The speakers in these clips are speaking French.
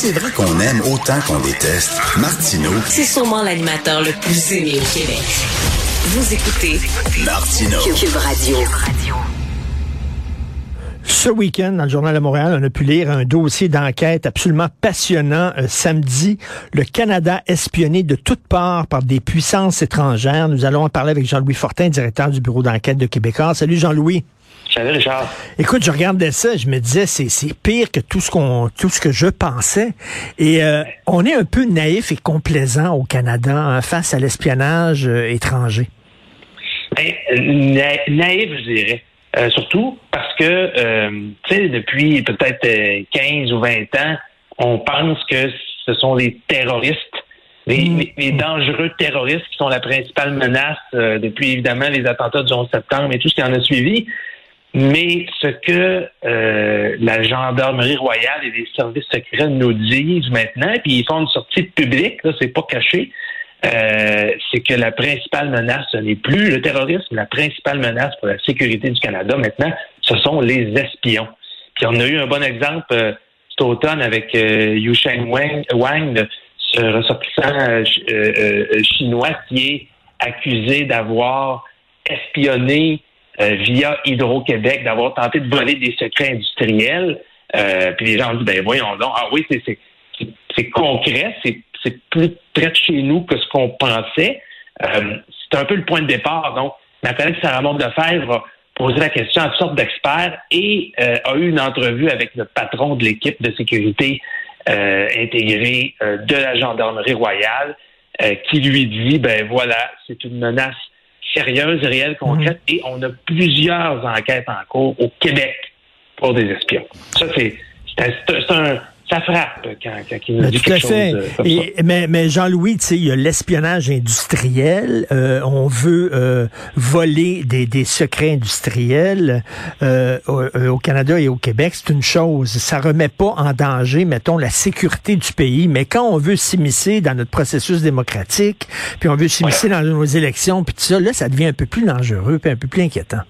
C'est vrai qu'on aime autant qu'on déteste, Martineau, C'est sûrement l'animateur le plus aimé au Québec. Vous écoutez Martineau. Cube Radio. Ce week-end, dans le Journal de Montréal, on a pu lire un dossier d'enquête absolument passionnant. Euh, samedi, le Canada espionné de toutes parts par des puissances étrangères. Nous allons en parler avec Jean-Louis Fortin, directeur du bureau d'enquête de Québécois. Salut Jean-Louis. Richard. Écoute, je regardais ça, je me disais c'est c'est pire que tout ce qu'on tout ce que je pensais et euh, on est un peu naïf et complaisant au Canada hein, face à l'espionnage euh, étranger. Ben, na- naïf, je dirais. Euh, surtout parce que, tu sais, depuis peut-être euh, 15 ou 20 ans, on pense que ce sont les terroristes, les, les- les dangereux terroristes qui sont la principale menace euh, depuis évidemment les attentats du 11 septembre et tout ce qui en a suivi. Mais ce que euh, la gendarmerie royale et les services secrets nous disent maintenant, puis ils font une sortie publique, là, c'est pas caché, euh, c'est que la principale menace, ce n'est plus le terrorisme, la principale menace pour la sécurité du Canada maintenant, ce sont les espions. Puis on a eu un bon exemple euh, cet automne avec Yu Sheng Wang, Wang, ce ressortissant ch- chinois qui est accusé d'avoir espionné euh, via Hydro-Québec, d'avoir tenté de voler des secrets industriels. Euh, puis les gens ont dit, ben voyons donc, ah oui, c'est- concret, c'est plus près de chez nous que ce qu'on pensait. Euh, c'est un peu le point de départ. Donc, ma collègue Sarah Maud Lefebvre a posé la question à toutes sortes d'experts et a eu une entrevue avec le patron de l'équipe de sécurité intégrée de la gendarmerie royale qui lui dit, ben voilà, c'est une menace sérieuse, réelle, concrète et on a plusieurs enquêtes en cours au Québec pour des espions. Ça, c'est un, ça frappe quand, quand il nous Ben, dit quelque fait. chose comme ça. Et, mais mais Jean-Louis, tu sais, il y a l'espionnage industriel. Euh, on veut euh, voler des, des secrets industriels euh, au, euh, au Canada et au Québec. C'est une chose. Ça remet pas en danger, mettons, la sécurité du pays. Mais quand on veut s'immiscer dans notre processus démocratique, puis on veut s'immiscer dans nos élections, puis tout ça, là, ça devient un peu plus dangereux, puis un peu plus inquiétant.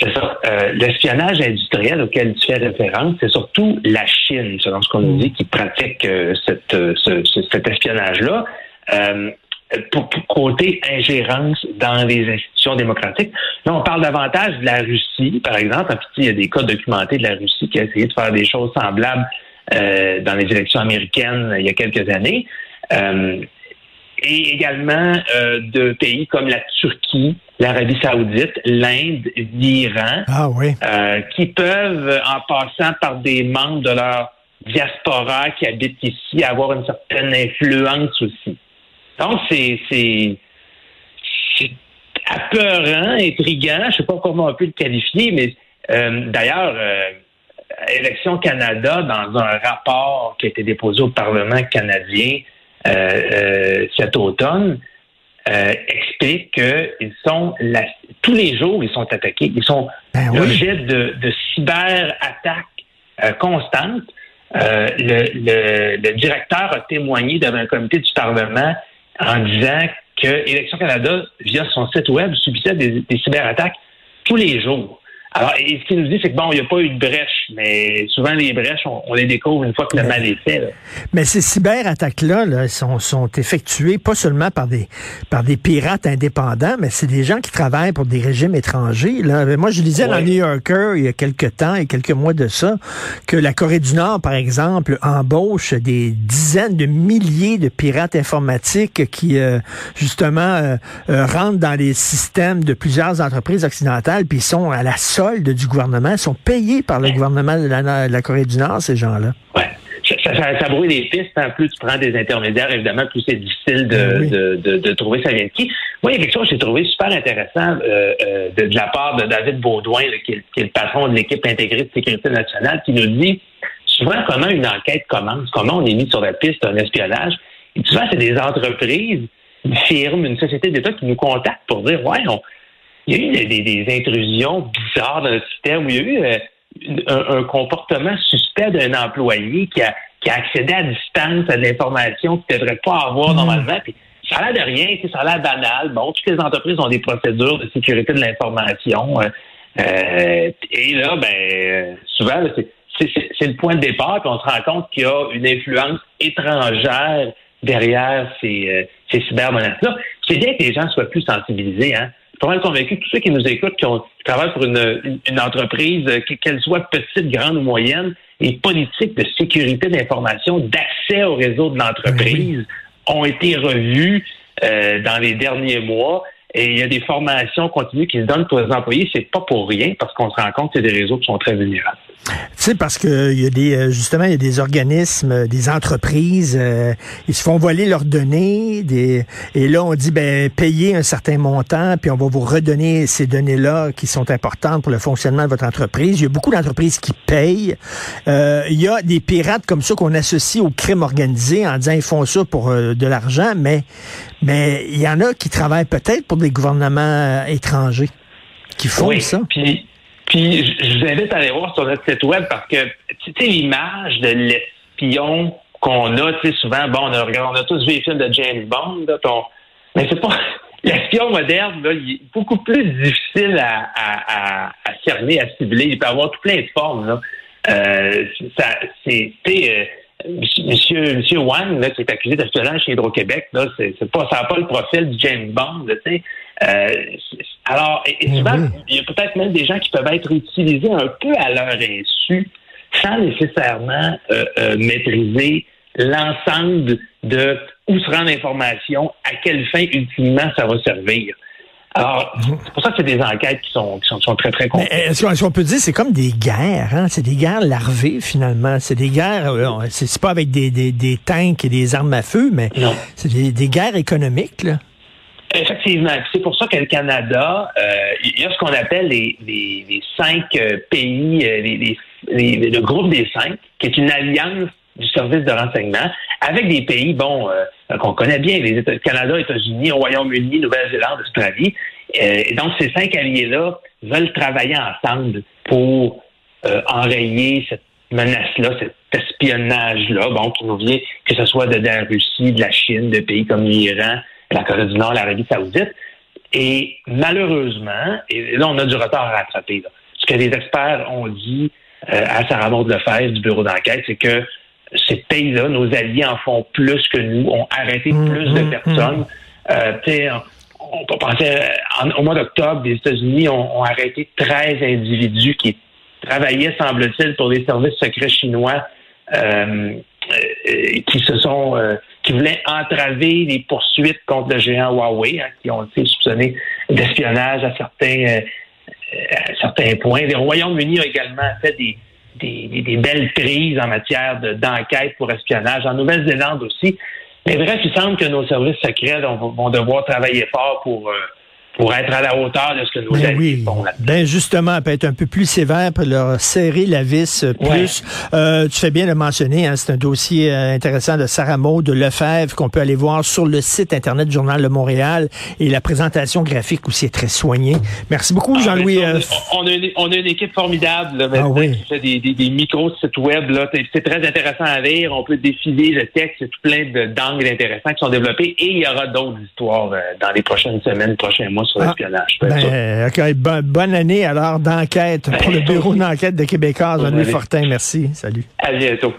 C'est ça. Euh, L'espionnage industriel auquel tu fais référence, c'est surtout la Chine, selon ce qu'on nous dit, qui pratique euh, cette, euh, ce- ce- cet espionnage-là. Euh, pour, pour côté ingérence dans les institutions démocratiques. Là, on parle davantage de la Russie, par exemple. En fait, il y a des cas documentés de la Russie qui a essayé de faire des choses semblables euh, dans les élections américaines il y a quelques années. Euh, et également euh, de pays comme la Turquie, l'Arabie saoudite, l'Inde, l'Iran, Ah oui. euh, qui peuvent, en passant par des membres de leur diaspora qui habitent ici, avoir une certaine influence aussi. Donc, c'est c'est c'est apeurant, intriguant, je sais pas comment on peut le qualifier, mais euh, d'ailleurs, Élections Canada, dans un rapport qui a été déposé au Parlement canadien euh, euh, cet automne, euh, explique qu'ils sont la- tous les jours ils sont attaqués, ils sont Ben oui. l'objet de, de cyberattaques euh, constantes. Le, le- le directeur a témoigné devant un comité du Parlement en disant que Élections Canada, via son site web, subissait des, des cyberattaques tous les jours. Alors, et ce qu'il nous dit, c'est que bon, il n'y a pas eu de brèche, mais souvent les brèches, on, les découvre une fois que le mal est fait. Mais ces cyberattaques-là là, sont, sont effectuées pas seulement par des par des pirates indépendants, mais c'est des gens qui travaillent pour des régimes étrangers. Là. Moi, je lisais dans New Yorker il y a quelques temps, et quelques mois de ça, que la Corée du Nord, par exemple, embauche des dizaines de milliers de pirates informatiques qui, euh, justement, euh, euh, rentrent dans les systèmes de plusieurs entreprises occidentales, puis sont à la du gouvernement, sont payés par le gouvernement de la, Corée du Nord, ces gens-là. Ouais. Ça, ça, brouille les pistes. En hein. plus tu prends des intermédiaires, évidemment, plus c'est difficile de, ben de, de, trouver ça vient de qui. Moi, il y a quelque chose que j'ai trouvé super intéressant euh, euh, de, la part de David Baudouin, qui, est, qui, est, le patron de l'équipe intégrée de sécurité nationale, qui nous dit souvent comment une enquête commence, comment on est mis sur la piste d'un espionnage. Et souvent, c'est des entreprises, une firme, une société d'État qui nous contactent pour dire, ouais, on, il y a eu des, intrusions bizarres dans le système, où il y a eu euh, un, comportement suspect d'un employé qui a, qui a accédé à distance à de l'information qu'il ne devrait pas avoir hmm. normalement. Puis, ça a l'air de rien, ça a l'air banal. Bon, toutes les entreprises ont des procédures de sécurité de l'information. Euh, euh, et là, ben, souvent, c'est le point de départ, puis on se rend compte qu'il y a une influence étrangère derrière ces, ces cybermenaces-là. C'est bien que les gens soient plus sensibilisés. Hein? Pas mal convaincu que tous ceux qui nous écoutent, qui, ont, travaillent pour une, entreprise, euh, qu'elle soit petite, grande ou moyenne, les politiques de sécurité d'information, d'accès au réseau de l'entreprise ont été revues euh, dans les derniers mois. Et il y a des formations continues qui se donnent pour les employés. C'est pas pour rien parce qu'on se rend compte y a des réseaux qui sont très vulnérables. Tu sais, parce que il y a des euh, justement il y a des organismes, euh, des entreprises, euh, ils se font voler leurs données, des, et là on dit ben payez un certain montant, puis on va vous redonner ces données-là qui sont importantes pour le fonctionnement de votre entreprise. Il y a beaucoup d'entreprises qui payent. Euh, il y a des pirates comme ça qu'on associe au crime organisé en disant ils font ça pour de l'argent, mais mais il y en a qui travaillent peut-être pour des gouvernements étrangers qui font ça. Puis je vous invite à aller voir sur notre site web parce que tu sais l'image de l'espion qu'on a, tu sais souvent bon on a, on a tous vu les films de James Bond, là, ton, mais c'est pas l'espion moderne là, il est beaucoup plus difficile à, à, à, cerner, à cibler. Il peut avoir tout plein de formes là. Euh, ça, c'est euh, Monsieur, Monsieur Wang, là, qui est accusé d'espionnage chez Hydro-Québec, là, c'est, pas, ça n'a pas le profil du James Bond, tu sais. Euh, alors, et, souvent, il y a peut-être même des gens qui peuvent être utilisés un peu à leur insu, sans nécessairement euh, euh, maîtriser l'ensemble de où se rend l'information, à quelle fin ultimement ça va servir. Alors, c'est pour ça que c'est des enquêtes qui sont, qui sont, très, très complexes. Est-ce qu'on peut dire c'est comme des guerres, hein? C'est des guerres larvées, finalement. C'est des guerres, c'est pas avec des, des, des, tanks et des armes à feu, mais c'est des, des guerres économiques, là. Effectivement. C'est pour ça que le Canada, euh, il y a ce qu'on appelle les, les, les cinq euh, pays, euh, les, les, le groupe des cinq, qui est une alliance du service de renseignement avec des pays, bon, qu'on connaît bien, les États, Canada, États-Unis, Royaume-Uni, Nouvelle-Zélande, Australie. et donc, ces cinq alliés-là veulent travailler ensemble pour enrayer cette menace-là, cet espionnage-là, bon, qui nous vient, que ce soit de la Russie, de la Chine, de pays comme l'Iran, la Corée du Nord, l'Arabie saoudite. Et malheureusement, et là, on a du retard à rattraper. Ce que les experts ont dit euh, à Sarah Maud Lefebvre du bureau d'enquête, c'est que ces pays-là, nos alliés en font plus que nous, ont arrêté mmh, plus de mmh, personnes. Mmh. Euh, on peut penser au mois d'octobre, les États-Unis ont, arrêté 13 individus qui travaillaient, semble-t-il, pour des services secrets chinois euh, euh qui se sont qui voulaient entraver les poursuites contre le géant Huawei, hein, qui ont été soupçonnés d'espionnage à certains, euh, certains points. Le Royaume-Uni a également fait des, des, belles prises en matière d'enquête pour espionnage. En Nouvelle-Zélande aussi. Mais bref, il semble que nos services secrets vont, devoir travailler fort pour... Euh, pour être à la hauteur de ce que nos ben oui. font Ben justement, peut être un peu plus sévère pour leur serrer la vis plus. Euh, tu fais bien le mentionner, hein, c'est un dossier euh, intéressant de Sarah Maud de Lefebvre qu'on peut aller voir sur le site internet du Journal de Montréal et la présentation graphique aussi est très soignée. Merci beaucoup, ah, Jean-Louis. Euh, on, a une, on, a une, équipe formidable là, ah, oui. qui fait des, des, des micros sites web. C'est très intéressant à lire. On peut défiler le texte. Il y a tout plein d'angles intéressants qui sont développés et il y aura d'autres histoires dans les prochaines semaines, prochains mois moi, sur Ah. l'espionnage. Sûr. Ben, bon- bonne année alors d'enquête pour le bureau d'enquête de Québécois, Jean-Louis Bonne année. Fortin. Merci. Salut. À bientôt.